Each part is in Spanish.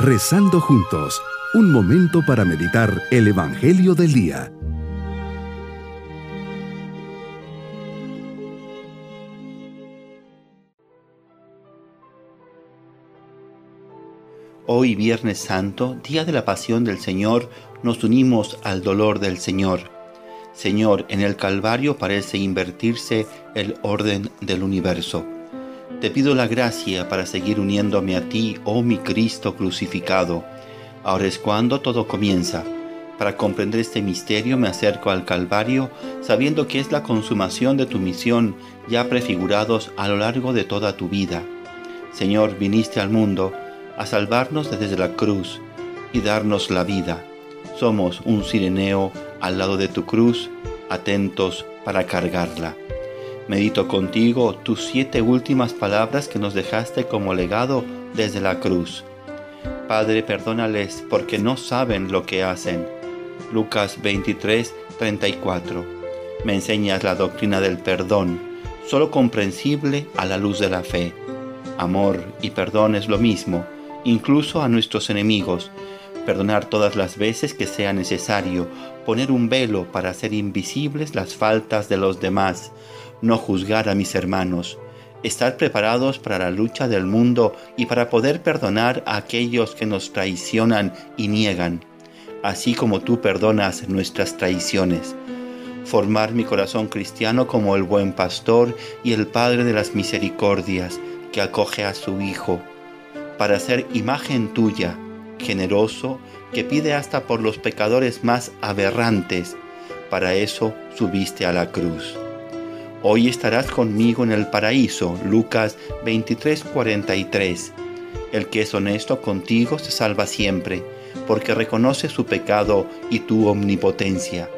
Rezando juntos, un momento para meditar el Evangelio del Día. Hoy Viernes Santo, día de la Pasión del Señor, nos unimos al dolor del Señor. Señor, en el Calvario parece invertirse el orden del universo. Te pido la gracia para seguir uniéndome a ti, oh mi Cristo crucificado. Ahora es cuando todo comienza. Para comprender este misterio me acerco al Calvario, sabiendo que es la consumación de tu misión ya prefigurados a lo largo de toda tu vida. Señor, viniste al mundo, a salvarnos desde la cruz y darnos la vida. Somos un sireneo al lado de tu cruz, atentos para cargarla. Medito contigo tus siete últimas palabras que nos dejaste como legado desde la cruz. Padre, perdónales porque no saben lo que hacen. Lucas 23, 34. Me enseñas la doctrina del perdón, solo comprensible a la luz de la fe. Amor y perdón es lo mismo incluso a nuestros enemigos, perdonar todas las veces que sea necesario, poner un velo para hacer invisibles las faltas de los demás, no juzgar a mis hermanos, estar preparados para la lucha del mundo y para poder perdonar a aquellos que nos traicionan y niegan, así como tú perdonas nuestras traiciones. Formar mi corazón cristiano como el buen pastor y el Padre de las misericordias que acoge a su Hijo para ser imagen tuya, generoso, que pide hasta por los pecadores más aberrantes. Para eso subiste a la cruz. Hoy estarás conmigo en el paraíso, Lucas 23:43. El que es honesto contigo se salva siempre, porque reconoce su pecado y tu omnipotencia.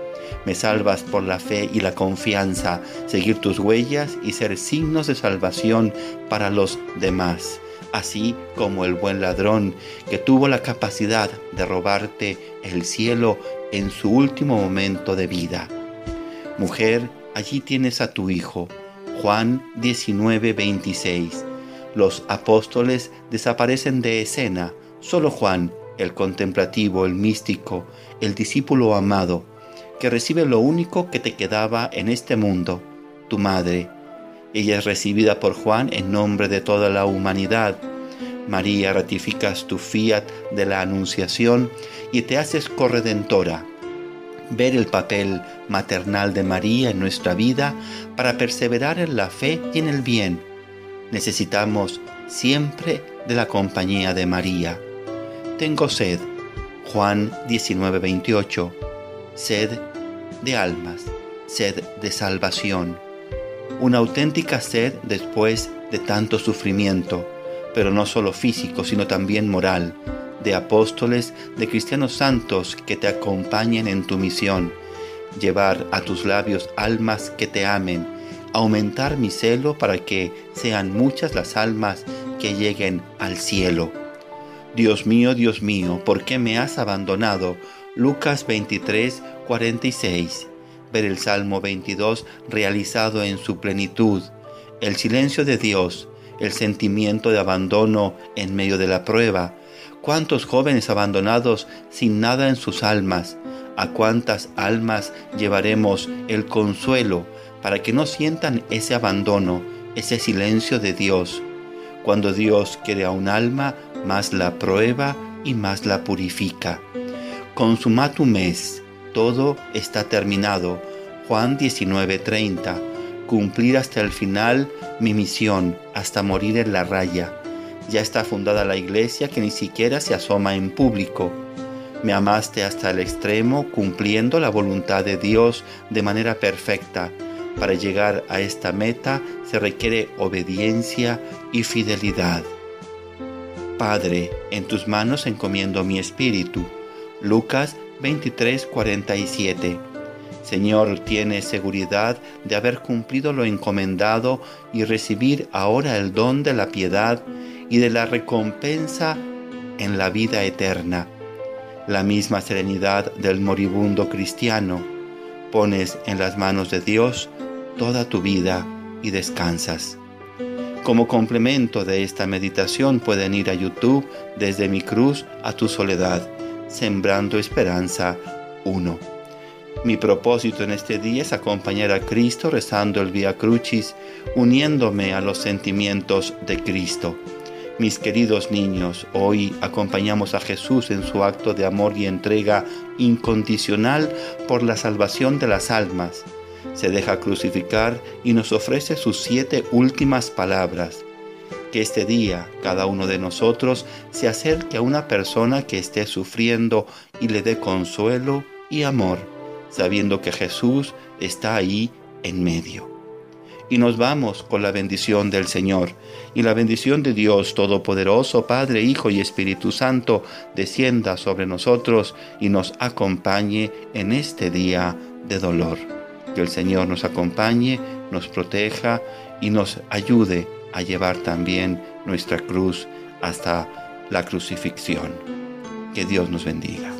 Me salvas por la fe y la confianza, seguir tus huellas y ser signos de salvación para los demás así como el buen ladrón que tuvo la capacidad de robarte el cielo en su último momento de vida. Mujer, allí tienes a tu Hijo. Juan 19:26. Los apóstoles desaparecen de escena, solo Juan, el contemplativo, el místico, el discípulo amado, que recibe lo único que te quedaba en este mundo, tu madre, ella es recibida por Juan en nombre de toda la humanidad. María, ratificas tu fiat de la Anunciación y te haces corredentora. Ver el papel maternal de María en nuestra vida para perseverar en la fe y en el bien. Necesitamos siempre de la compañía de María. Tengo sed. Juan 19:28. Sed de almas, sed de salvación una auténtica sed después de tanto sufrimiento, pero no solo físico, sino también moral, de apóstoles, de cristianos santos que te acompañen en tu misión, llevar a tus labios almas que te amen, aumentar mi celo para que sean muchas las almas que lleguen al cielo. Dios mío, Dios mío, ¿por qué me has abandonado? Lucas 23, 46 ver el Salmo 22 realizado en su plenitud, el silencio de Dios, el sentimiento de abandono en medio de la prueba, cuántos jóvenes abandonados sin nada en sus almas, a cuántas almas llevaremos el consuelo para que no sientan ese abandono, ese silencio de Dios. Cuando Dios quiere a un alma, más la prueba y más la purifica. Consumatum es todo está terminado. Juan 19:30. Cumplir hasta el final mi misión, hasta morir en la raya. Ya está fundada la iglesia que ni siquiera se asoma en público. Me amaste hasta el extremo cumpliendo la voluntad de Dios de manera perfecta. Para llegar a esta meta se requiere obediencia y fidelidad. Padre, en tus manos encomiendo mi espíritu. Lucas 23:47. Señor, tiene seguridad de haber cumplido lo encomendado y recibir ahora el don de la piedad y de la recompensa en la vida eterna. La misma serenidad del moribundo cristiano. Pones en las manos de Dios toda tu vida y descansas. Como complemento de esta meditación pueden ir a YouTube desde mi cruz a tu soledad, Sembrando Esperanza 1. Mi propósito en este día es acompañar a Cristo rezando el Via Crucis, uniéndome a los sentimientos de Cristo. Mis queridos niños, hoy acompañamos a Jesús en su acto de amor y entrega incondicional por la salvación de las almas. Se deja crucificar y nos ofrece sus siete últimas palabras. Que este día cada uno de nosotros se acerque a una persona que esté sufriendo y le dé consuelo y amor, sabiendo que Jesús está ahí en medio y nos vamos con la bendición del Señor. Y la bendición de Dios Todopoderoso, Padre, Hijo y Espíritu Santo, descienda sobre nosotros y nos acompañe en este día de dolor. Que el Señor nos acompañe, nos proteja y nos ayude a llevar también nuestra cruz hasta la crucifixión. Que Dios nos bendiga.